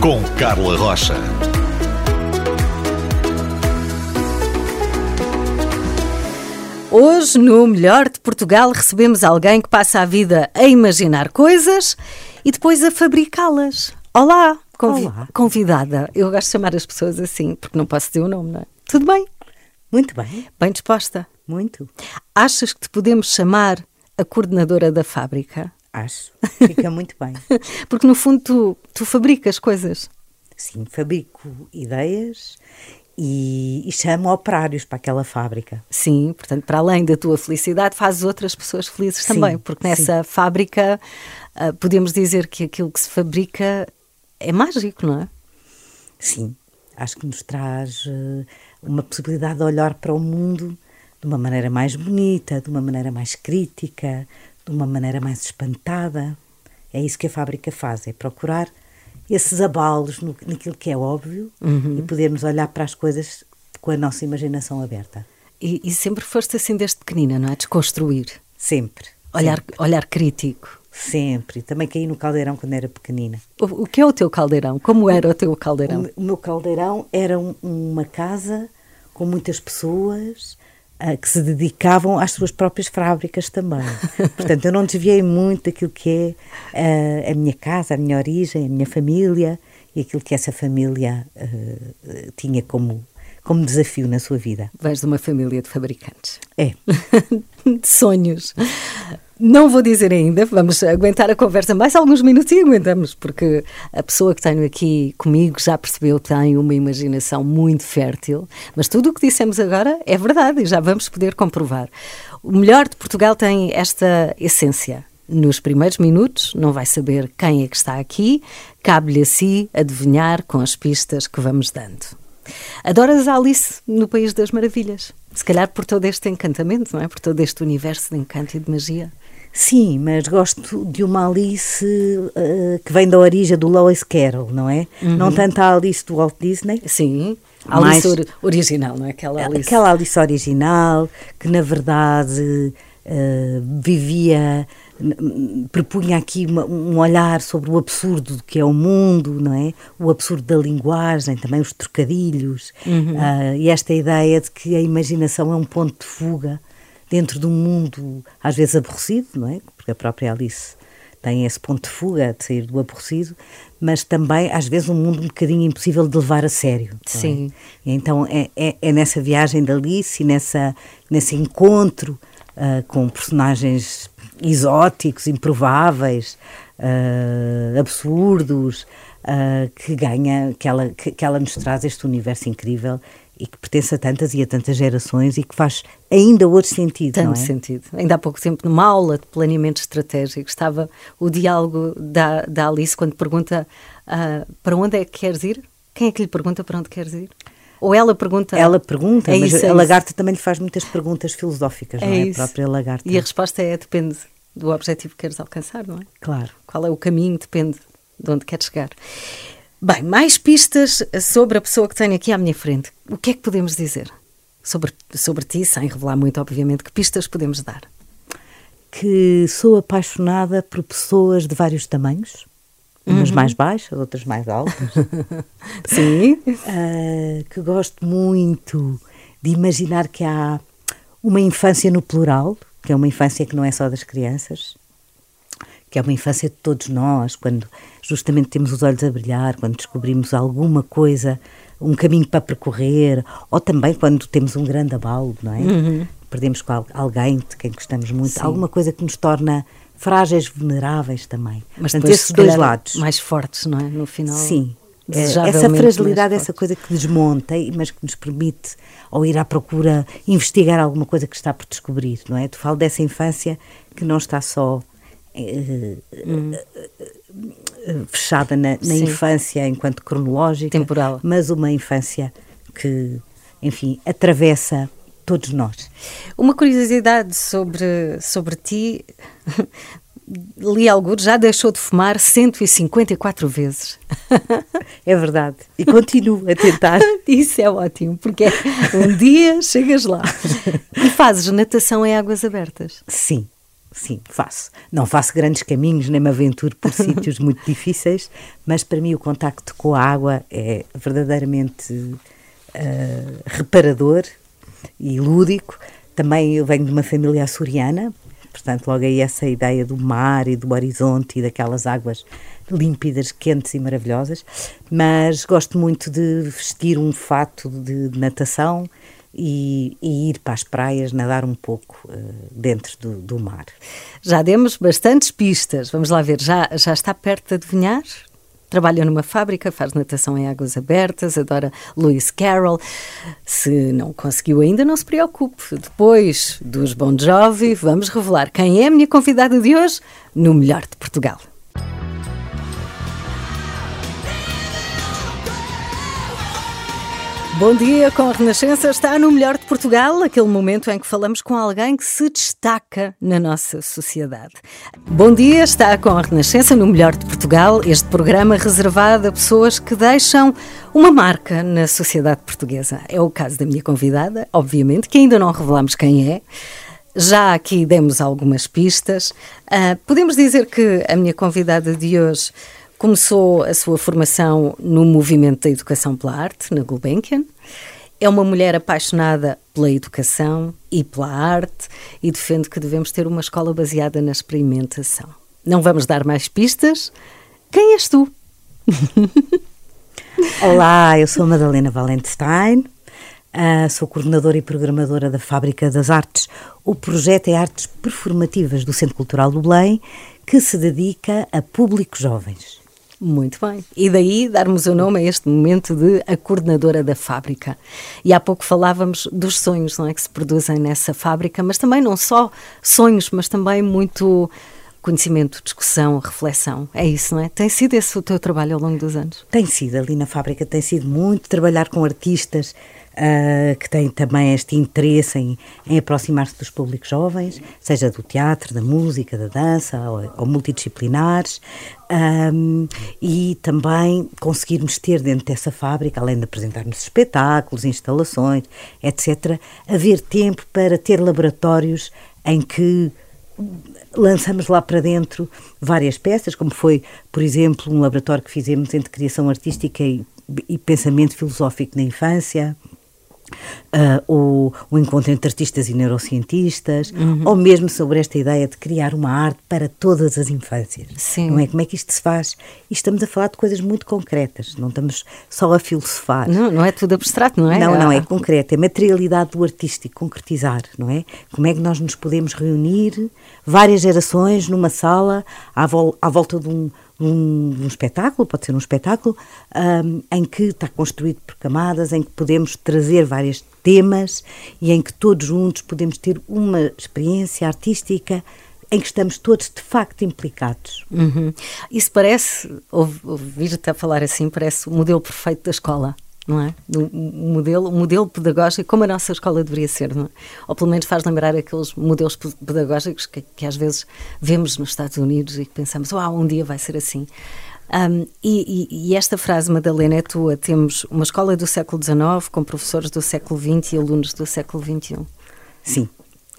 Com Carla Rocha. Hoje, no Melhor de Portugal, recebemos alguém que passa a vida a imaginar coisas e depois a fabricá-las. Olá, convi- Olá. convidada. Eu gosto de chamar as pessoas assim, porque não posso dizer o nome, não é? Tudo bem? Muito bem, Bem disposta? muito. Achas que te podemos chamar a coordenadora da fábrica? Acho. Fica muito bem. Porque no fundo tu, tu fabricas coisas. Sim, fabrico ideias e, e chamo operários para aquela fábrica. Sim, portanto, para além da tua felicidade, fazes outras pessoas felizes Sim, também, porque nessa fábrica ah, podemos dizer que aquilo que se fabrica é mágico, não é? Sim, acho que nos traz eh, uma possibilidade de olhar para o mundo de uma maneira mais bonita, de uma maneira mais crítica, de uma maneira mais espantada. É isso que a fábrica faz, é procurar esses abalos no, naquilo que é óbvio e podermos olhar para as coisas com a nossa imaginação aberta. E, e sempre foste assim desde pequenina, não é? Desconstruir, Sempre. olhar, olhar crítico. Sempre. Também caí no caldeirão quando era pequenina. O, o que é o teu caldeirão? Como era o teu O, caldeirão? me- o meu caldeirão era um- uma casa com muitas pessoas que se dedicavam às suas próprias fábricas também. Portanto, eu não desviei muito daquilo que é ah, a minha casa, a minha origem, a minha família e aquilo que essa família ah, tinha como, como desafio na sua vida. Vais de uma família de fabricantes. É. de sonhos. Não vou dizer ainda, vamos aguentar a conversa mais alguns minutos e aguentamos, porque a pessoa que tenho aqui comigo já percebeu que tem uma imaginação muito fértil, mas tudo o que dissemos agora é verdade e já vamos poder comprovar. O melhor de Portugal tem esta essência. Nos primeiros minutos não vai saber quem é que está aqui, cabe-lhe a si adivinhar com as pistas que vamos dando. Adoras a Alice no País das Maravilhas. Se calhar por todo este encantamento, não é? Por todo este universo de encanto e de magia. Sim, mas gosto de uma Alice ah, que vem da origem do Lois Carroll, não é? Não tanto a Alice do Walt Disney, Sim, a Alice ori- original, não é? Aquela Alice. Aquela Alice original, que na verdade eh, vivia, propunha aqui uma- um olhar sobre o absurdo do que é o mundo, não é? O absurdo da linguagem, também os trocadilhos, ah, e esta ideia de que a imaginação é um ponto de fuga dentro de um mundo às vezes aborrecido, não é? Porque a própria Alice tem esse ponto de fuga de sair do aborrecido, mas também às vezes um mundo um bocadinho impossível de levar a sério. é? Sim. Então é, é, é nessa viagem da Alice e nessa, nesse encontro ah, com personagens exóticos, improváveis, ah, absurdos, ah, que ganha, que ela, que, que ela nos traz este universo incrível e que pertence a tantas e a tantas gerações e que faz ainda hoje sentido, não Tanto é? sentido. Ainda há pouco tempo, numa aula de planeamento estratégico, estava o diálogo da, da Alice quando pergunta ah, para onde é que queres ir? Quem é que lhe pergunta para onde queres ir? Ou ela pergunta. Ela pergunta, É mas isso, é a isso. lagarta também lhe faz muitas perguntas filosóficas, não é? isso. A própria lagarta. E a resposta é: depende do objetivo que queres alcançar, não é? Claro. Qual é o caminho, depende de onde queres chegar. Bem, mais pistas sobre a pessoa que tenho aqui à minha frente. O que é que podemos dizer sobre, sobre ti, sem revelar muito, obviamente? Que pistas podemos dar? que sou apaixonada por pessoas de vários tamanhos, umas mais baixas, outras mais altas, Sim. Ah, que gosto muito de imaginar que há uma infância no plural, que é uma infância que não é só das crianças, que é uma infância de todos nós, quando justamente temos os olhos a brilhar, quando descobrimos alguma coisa, um caminho para percorrer, ou também quando temos um grande abalo, não é? Perdemos com al- alguém de quem gostamos muito, Sim. alguma coisa que nos torna frágeis, vulneráveis também. Mas Portanto, esses se dois lados. Mais fortes, não é? No final. Sim. É, essa fragilidade, essa coisa que desmonta, mas que nos permite ou ir à procura, investigar alguma coisa que está por descobrir, não é? Tu falo dessa infância que não está só eh, eh, fechada na, na infância enquanto cronológica, Temporal. mas uma infância que, enfim, atravessa todos nós. Uma curiosidade sobre, sobre ti. Li alguns, já deixou de fumar 154 vezes. É verdade. E continuo a tentar. Isso é ótimo, porque um dia chegas lá. E fazes natação em águas abertas. Sim, sim, faço. Não faço grandes caminhos, nem me aventuro por sítios muito difíceis, mas para mim o contacto com a água é verdadeiramente uh, reparador e lúdico. Também eu venho de uma família açoriana, portanto, logo aí essa ideia do mar e do horizonte e daquelas águas límpidas, quentes e maravilhosas. Mas gosto muito de vestir um fato de natação e, e ir para as praias nadar um pouco uh, dentro do, do, mar. Já demos bastantes pistas. Vamos lá ver, já, já está perto de adivinhar? Trabalha numa fábrica, faz natação em águas abertas, adora Lewis Carroll. Se não conseguiu ainda, não se preocupe. Depois dos Bon Jovi, vamos revelar quem é a minha convidada de hoje no Melhor de Portugal. Bom dia, com a Renascença está no melhor de Portugal, aquele momento em que falamos com alguém que se destaca na nossa sociedade. Bom dia, está com a Renascença no melhor de Portugal, este programa reservado a pessoas que deixam uma marca na sociedade portuguesa. É o caso da minha convidada, obviamente, que ainda não revelamos quem é. Já aqui demos algumas pistas. Uh, podemos dizer que a minha convidada de hoje Começou a sua formação no movimento da educação pela arte, na Gulbenkian. É uma mulher apaixonada pela educação e pela arte e defende que devemos ter uma escola baseada na experimentação. Não vamos dar mais pistas. Quem és tu? Olá, eu sou Madalena Valenstein, uh, sou coordenadora e programadora da Fábrica das Artes. O projeto é Artes Performativas do Centro Cultural do Belém, que se dedica a públicos jovens. Muito bem. E daí darmos o nome a este momento de a coordenadora da fábrica. E há pouco falávamos dos sonhos não é, que se produzem nessa fábrica, mas também não só sonhos, mas também muito conhecimento, discussão, reflexão. É isso, não é? Tem sido esse o teu trabalho ao longo dos anos? Tem sido, ali na fábrica tem sido muito trabalhar com artistas uh, que têm também este interesse em, em aproximar-se dos públicos jovens, seja do teatro, da música, da dança ou, ou multidisciplinares, um, e também conseguirmos ter dentro dessa fábrica, além de apresentarmos espetáculos, instalações, etc., haver tempo para ter laboratórios em que lançamos lá para dentro várias peças, como foi, por exemplo, um laboratório que fizemos entre criação artística e, e pensamento filosófico na infância. Uh, o, o, encontro entre artistas e neurocientistas, uhum. ou mesmo sobre esta ideia de criar uma arte para todas as infâncias. Sim. Não é? Como é que isto se faz? E estamos a falar de coisas muito concretas, não estamos só a filosofar. Não, não é tudo abstrato, não é? Não, não, é concreto, é materialidade do artístico, concretizar, não é? Como é que nós nos podemos reunir, várias gerações, numa sala, à, vol à volta de um um, um espetáculo, pode ser um espetáculo, um, em que está construído por camadas, em que podemos trazer vários temas e em que todos juntos podemos ter uma experiência artística em que estamos todos de facto implicados. Uhum. Isso parece, ouvir-te a falar assim, parece o modelo perfeito da escola não é? Um modelo, um modelo pedagógico como a nossa escola deveria ser, não é? Ou pelo menos faz lembrar aqueles modelos pedagógicos que, que às vezes vemos nos Estados Unidos e que pensamos, uau, um dia vai ser assim. Um, e, e, esta frase, Madalena, é tua. Temos uma escola do século XIX com professores do século XX e alunos do século XXI. Sim.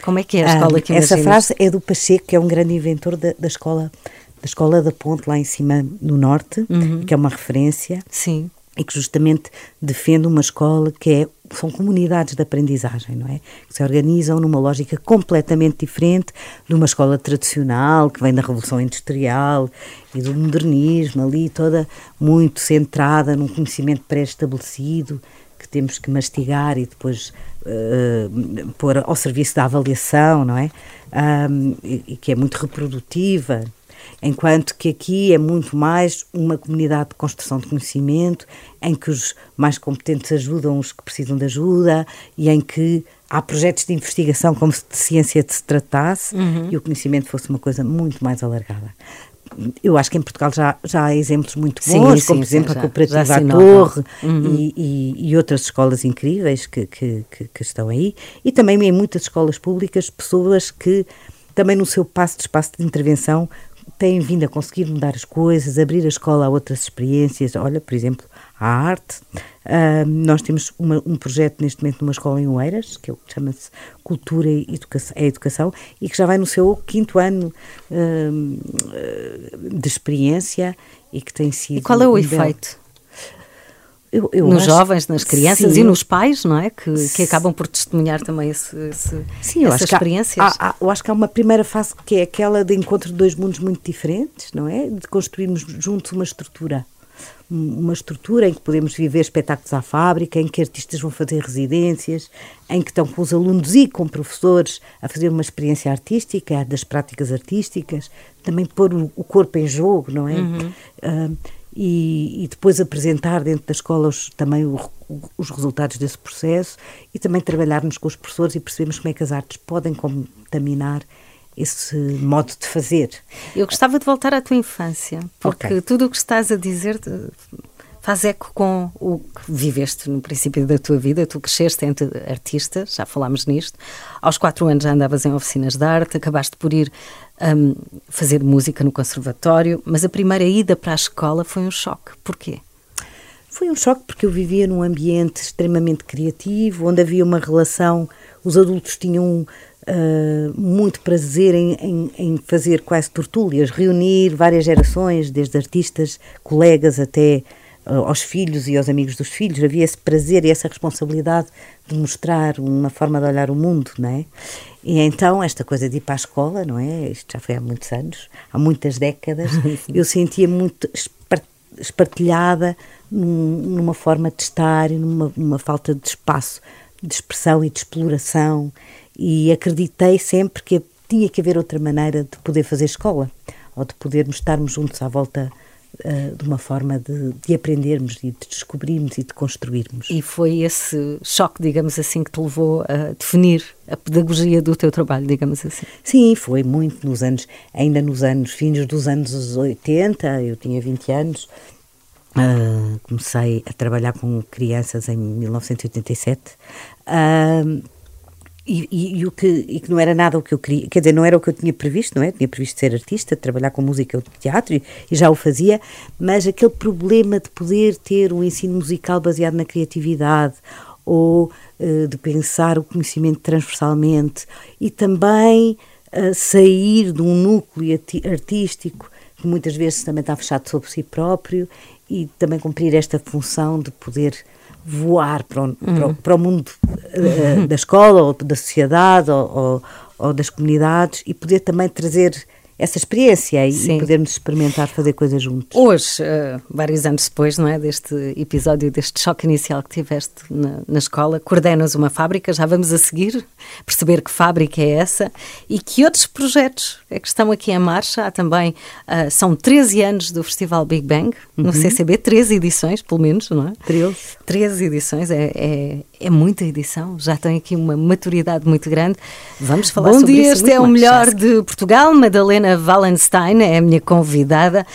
Como é que é a escola um, que Essa frase é do Pacheco, que é um grande inventor da, da escola da escola da Ponte lá em cima no norte, uhum. que é uma referência. Sim e que justamente defende uma escola que é são comunidades de aprendizagem, não é? Que se organizam numa lógica completamente diferente de uma escola tradicional que vem da Revolução Industrial e do modernismo ali, toda muito centrada num conhecimento pré-estabelecido que temos que mastigar e depois uh, pôr ao serviço da avaliação, não é? Um, e, e que é muito reprodutiva enquanto que aqui é muito mais uma comunidade de construção de conhecimento, em que os mais competentes ajudam os que precisam de ajuda e em que há projetos de investigação como se de ciência se tratasse uhum. e o conhecimento fosse uma coisa muito mais alargada eu acho que em Portugal já, já há exemplos muito bons, sim, como por exemplo sim, a Cooperativa já, já Torre uhum. e, e, e, outras escolas incríveis que, que, que, que, estão aí. E também em muitas escolas públicas, pessoas que também no seu passo de espaço de intervenção têm vindo a conseguir mudar as coisas, abrir a escola a outras experiências. Olha, por exemplo, a arte. Uh, nós temos uma, um projeto neste momento numa escola em Oeiras, que é chama-se Cultura e Educação, é Educação, e que já vai no seu quinto ano uh, de experiência e que tem sido. E qual é o efeito? Eu, eu nos acho, jovens, nas crianças sim. e nos pais, não é? Que, que acabam por testemunhar também esse, esse, sim, essas experiências. Há, há, eu acho que há uma primeira fase que é aquela de encontro de dois mundos muito diferentes, não é? De construirmos juntos uma estrutura uma estrutura em que podemos viver espetáculos à fábrica, em que artistas vão fazer residências, em que estão com os alunos e com professores a fazer uma experiência artística, das práticas artísticas, também pôr o, corpo em jogo, não é? Uhum. Uh, e, e, depois apresentar dentro da escola os, também o, os resultados desse processo e também trabalharmos com os professores e percebermos como é que as artes podem contaminar esse modo de fazer. Eu gostava de voltar à tua infância, porque okay. tudo o que estás a dizer faz eco com o que viveste no princípio da tua vida. Tu cresceste entre artistas, já falámos nisto. Aos quatro anos já andavas em oficinas de arte, acabaste por ir um, fazer música no conservatório, mas a primeira ida para a escola foi um choque. Porquê? Foi um choque porque eu vivia num ambiente extremamente criativo, onde havia uma relação, os adultos tinham uh, muito prazer em, em, em, fazer quase tortúlias, reunir várias gerações, desde artistas, colegas até aos filhos e aos amigos dos filhos. Havia esse prazer e essa responsabilidade de mostrar uma forma de olhar o mundo, não é? E então, esta coisa de ir para a escola, não é? Isto já foi há muitos anos, há muitas décadas, eu sentia muito espartilhada numa forma de estar e numa, numa falta de espaço de expressão e de exploração e acreditei sempre que tinha que haver outra maneira de poder fazer escola ou de podermos estarmos juntos à volta uh, de uma forma de, de, aprendermos e de descobrirmos e de construirmos. E foi esse choque, digamos assim, que te levou a definir a pedagogia do teu trabalho, digamos assim? Sim, foi muito nos anos, ainda nos anos, fins dos anos 80, eu tinha 20 anos, uh, comecei a trabalhar com crianças em 1987. Uh, e, e, o que, e que não era nada o que eu queria, quer dizer, não era o que eu tinha previsto, não é? Tinha previsto ser artista, trabalhar com música ou teatro e, e, já o fazia, mas aquele problema de poder ter um ensino musical baseado na criatividade ou uh, de pensar o conhecimento transversalmente e também uh, sair de um núcleo artístico que muitas vezes também está fechado sobre si próprio e também cumprir esta função de poder voar para o, uhum. para o, para o mundo uh, da escola ou da sociedade ou, ou, ou, das comunidades e poder também trazer essa experiência e, e podermos experimentar fazer coisas juntos. Hoje, uh, vários anos depois, não é, deste episódio, deste choque inicial que tiveste na, na, escola, coordenas uma fábrica, já vamos a seguir, perceber que fábrica é essa e que outros projetos é que estão aqui em marcha. Há também, uh, são 13 anos do Festival Big Bang, no uhum. CCB, 13 edições, pelo menos, não é? 13. 13 edições, é, é, é muita edição, já tem aqui uma maturidade muito grande. Vamos falar Bom sobre dia, isso. Bom dia, este é o melhor de Portugal. Madalena Wallenstein é a minha convidada.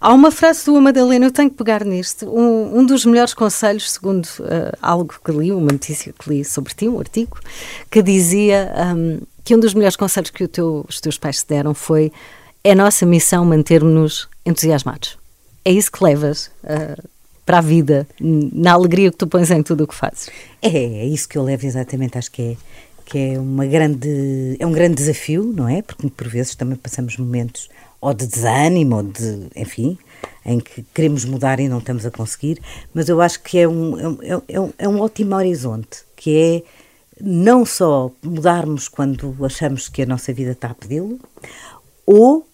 Há uma frase tua, Madalena, eu tenho que pegar nisto. Um, um dos melhores conselhos, segundo uh, algo que li, uma notícia que li sobre ti, um artigo, que dizia um, que um dos melhores conselhos que teu, os teus pais te deram foi é nossa missão manter-nos entusiasmados. É isso que levas uh, para a vida, na alegria que tu pões em tudo o que fazes. É, é isso que eu levo exatamente, acho que é que é uma grande é um grande desafio, não é? Porque por vezes também passamos momentos ou de desânimo ou de, enfim, em que queremos mudar e não estamos a conseguir, mas eu acho que é um, é, é, um, é um ótimo horizonte, que é não só mudarmos quando achamos que a nossa vida está a pedi-lo, ou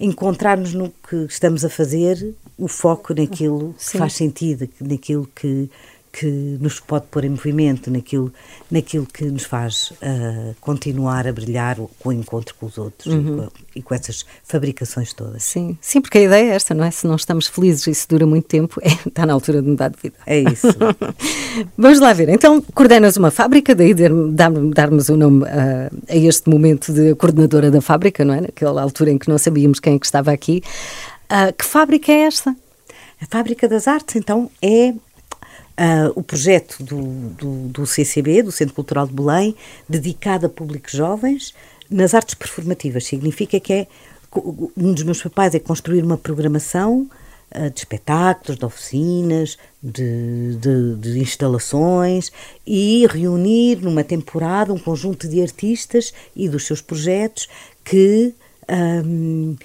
encontrarmos no que estamos a fazer o foco naquilo Sim. que faz sentido, naquilo que, que nos pode pôr em movimento naquilo, naquilo que nos faz uh, continuar a brilhar com o encontro com os outros uhum. e, com, e, com, essas fabricações todas. Sim, sim, porque a ideia é esta, não é? Se não estamos felizes e se dura muito tempo, é, está na altura de mudar de vida. É isso. Vamos lá ver. Então, coordenas uma fábrica, daí darmos o nome uh, a este momento de coordenadora da fábrica, não é? Naquela altura em que não sabíamos quem é que estava aqui. Uh, que fábrica é esta? A Fábrica das Artes, então, é Uh, o projeto do, do, do, CCB, do Centro Cultural de Belém, dedicado a públicos jovens nas artes performativas. Significa que é um dos meus papéis é construir uma programação uh, de espetáculos, de oficinas, de, de, de, instalações e reunir numa temporada um conjunto de artistas e dos seus projetos que um,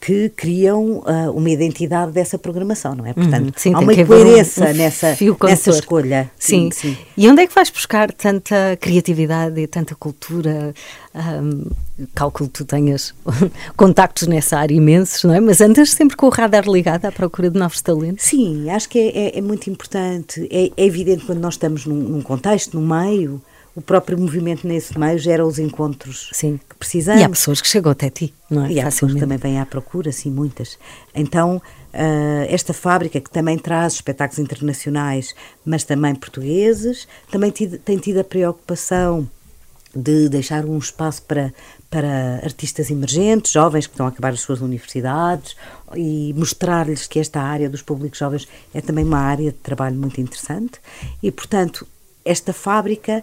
que criam uh, uma identidade dessa programação, não é? Portanto, uhum, sim, há uma coerência um, um nessa, nessa escolha. Sim. sim. sim. E onde é que vais buscar tanta criatividade e tanta cultura? Um, calculo que tu tenhas contactos nessa área imensos, não é? Mas andas sempre com o radar ligado à procura de novos talentos? Sim, acho que é, é, é muito importante. É, é, evidente quando nós estamos num, num contexto, num meio, o próprio movimento nesse meio gera os encontros sim. que precisamos. E há pessoas que chegam até ti, não é? E há pessoas que também vêm à procura, sim, muitas. Então, uh, esta fábrica, que também traz espetáculos internacionais, mas também portugueses, também tido, tem tido a preocupação de deixar um espaço para, para artistas emergentes, jovens que estão a acabar as suas universidades e mostrar-lhes que esta área dos públicos jovens é também uma área de trabalho muito interessante e, portanto, esta fábrica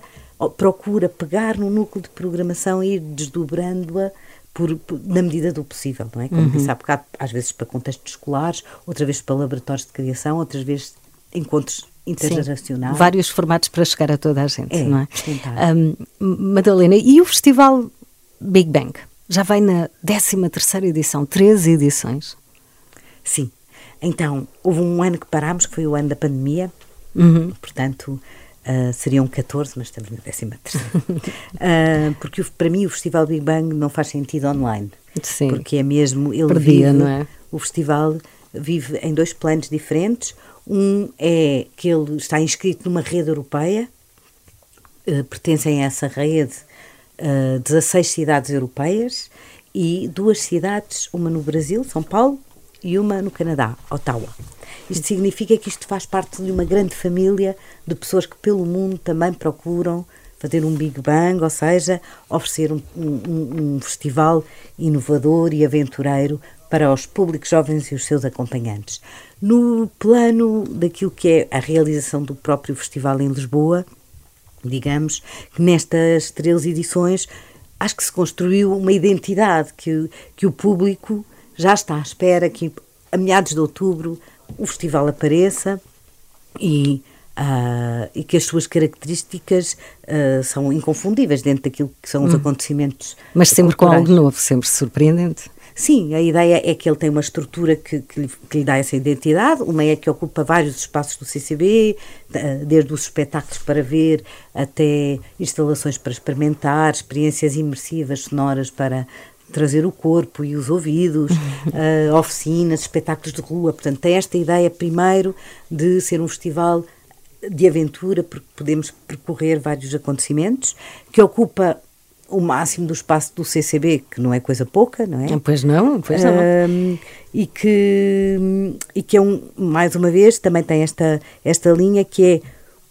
procura pegar no núcleo de programação e ir desdobrando-a por, por, na medida do possível, não é? Como uhum. disse há bocado, às vezes para contextos escolares, outras vezes para laboratórios de criação, outras vezes encontros intergeracionais. vários formatos para chegar a toda a gente, é, não é? Um, Madalena, e o festival Big Bang? Já vai na 13 terceira edição, 13 edições. Sim. Então, houve um ano que parámos, que foi o ano da pandemia, uhum. portanto Uh, seriam 14, mas estamos na 13 terceira. uh, porque para mim o Festival Big Bang não faz sentido online. Sim. Porque é mesmo. Ele Perdia, vive, não é? O festival vive em dois planos diferentes. Um é que ele está inscrito numa rede europeia, uh, pertencem a essa rede uh, 16 cidades europeias e duas cidades, uma no Brasil, São Paulo, e uma no Canadá, Ottawa. Isto significa que isto faz parte de uma grande família de pessoas que pelo mundo também procuram fazer um Big Bang, ou seja, oferecer um, um, um festival inovador e aventureiro para os públicos jovens e os seus acompanhantes. No plano daquilo que é a realização do próprio festival em Lisboa, digamos que nestas 13 edições acho que se construiu uma identidade que, que o público já está à espera que a meados de outubro o festival apareça e, uh, e que as suas características uh, são inconfundíveis dentro daquilo que são os hum. acontecimentos. Mas sempre culturais. com algo novo, sempre surpreendente. Sim, a ideia é que ele tem uma estrutura que, que, lhe, que, lhe, dá essa identidade. Uma é que ocupa vários espaços do CCB, desde os espetáculos para ver até instalações para experimentar, experiências imersivas sonoras para trazer o corpo e os ouvidos, uh, oficinas, espetáculos de rua. Portanto, tem esta ideia, primeiro, de ser um festival de aventura, porque podemos percorrer vários acontecimentos, que ocupa o máximo do espaço do CCB, que não é coisa pouca, não é? Ah, pois não, pois não. Uh, e que, e que é um, mais uma vez, também tem esta, esta linha que é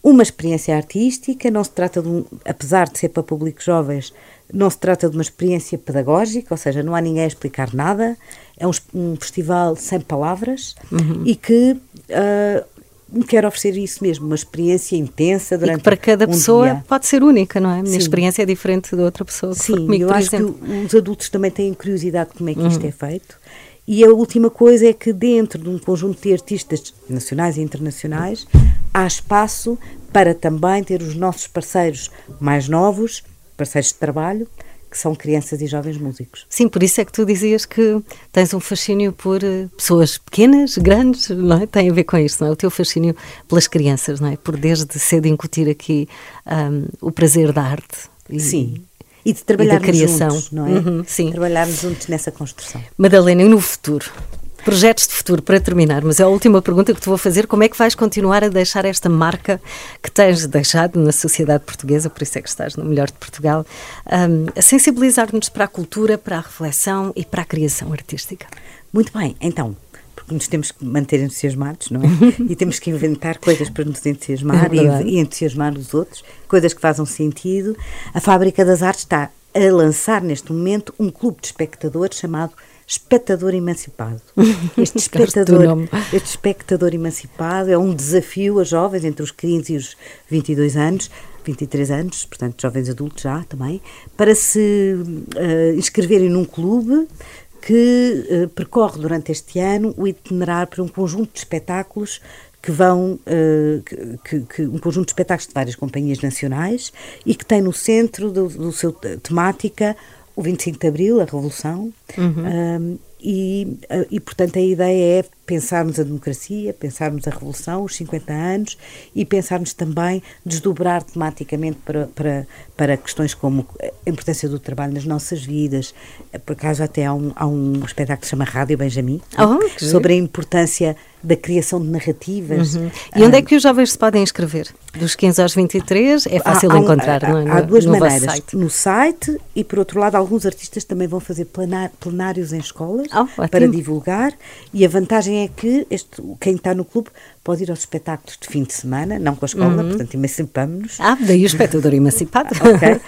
uma experiência artística, não se trata de um, apesar de ser para públicos jovens, não se trata de uma experiência pedagógica, ou seja, não há ninguém a explicar nada, é um, um festival sem palavras uhum. e que uh, quer oferecer isso mesmo, uma experiência intensa durante e que para cada um pessoa dia. pode ser única, não é? A minha Sim. experiência é diferente de outra pessoa. Sim, comigo, eu acho exemplo. que os adultos também têm curiosidade de como é que uhum. isto é feito. E a última coisa é que dentro de um conjunto de artistas nacionais e internacionais há espaço para também ter os nossos parceiros mais novos parceiros de trabalho, que são crianças e jovens músicos. Sim, por isso é que tu dizias que tens um fascínio por uh, pessoas pequenas, grandes, não é? Tem a ver com isso, não é? O teu fascínio pelas crianças, não é? Por desde cedo incutir aqui um, o prazer da arte. E, sim. E de trabalharmos e da criação. juntos, não é? Uhum, sim. Trabalharmos juntos nessa construção. Madalena, e no futuro? Projetos de futuro, para terminar, mas é a última pergunta que te vou fazer. Como é que vais continuar a deixar esta marca que tens deixado na sociedade portuguesa, por isso é que estás no melhor de Portugal, um, a sensibilizar-nos para a cultura, para a reflexão e para a criação artística? Muito bem, então, porque nos temos que manter entusiasmados, não é? e temos que inventar coisas para nos entusiasmar é e, e, entusiasmar os outros, coisas que façam sentido. A Fábrica das Artes está a lançar neste momento um clube de espectadores chamado Espectador Emancipado. Este espectador, este espectador emancipado é um desafio a jovens entre os 15 e os 22 anos 23 anos, portanto jovens adultos já também, para se uh, inscreverem num clube que uh, percorre durante este ano o itinerário para um conjunto de espetáculos que vão, uh, que, que, um conjunto de espetáculos de várias companhias nacionais e que tem no centro do, do seu temática o 25 de Abril, a Revolução, uhum. e, eh, e, portanto, a ideia é pensarmos a democracia, pensarmos a revolução, os 50 anos e pensarmos também desdobrar tematicamente para, para, para questões como a importância do trabalho nas nossas vidas. Por acaso até há um, há um espetáculo que se chama Rádio Benjamin, oh, sobre a importância da criação de narrativas. Uhum. E onde é que os jovens se podem inscrever? Dos 15 aos 23? É fácil há, há, encontrar, há, não é? Há duas no maneiras. Site. No site e, por outro lado, alguns artistas também vão fazer plenários em escolas oh, para divulgar e a vantagem é que este, quem está no clube pode ir aos espetáculos de fim de semana, não com a escola, uhum. portanto emancipamos-nos. Ah, daí o espectador emancipado. ok.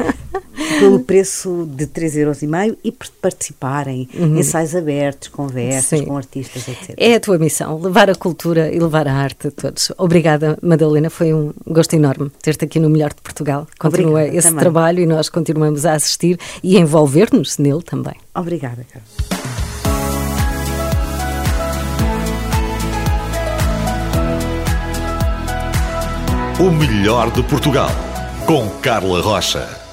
Pelo preço de 3,5€ e participarem, uhum. ensaios abertos, conversas Sim. com artistas, etc. É a tua missão, levar a cultura e levar a arte a todos. Obrigada, Madalena, foi um gosto enorme ter-te aqui no Melhor de Portugal. Continua Obrigada, esse também. trabalho e nós continuamos a assistir e a envolver-nos nele também. Obrigada, Carlos. O melhor de Portugal, com Carla Rocha.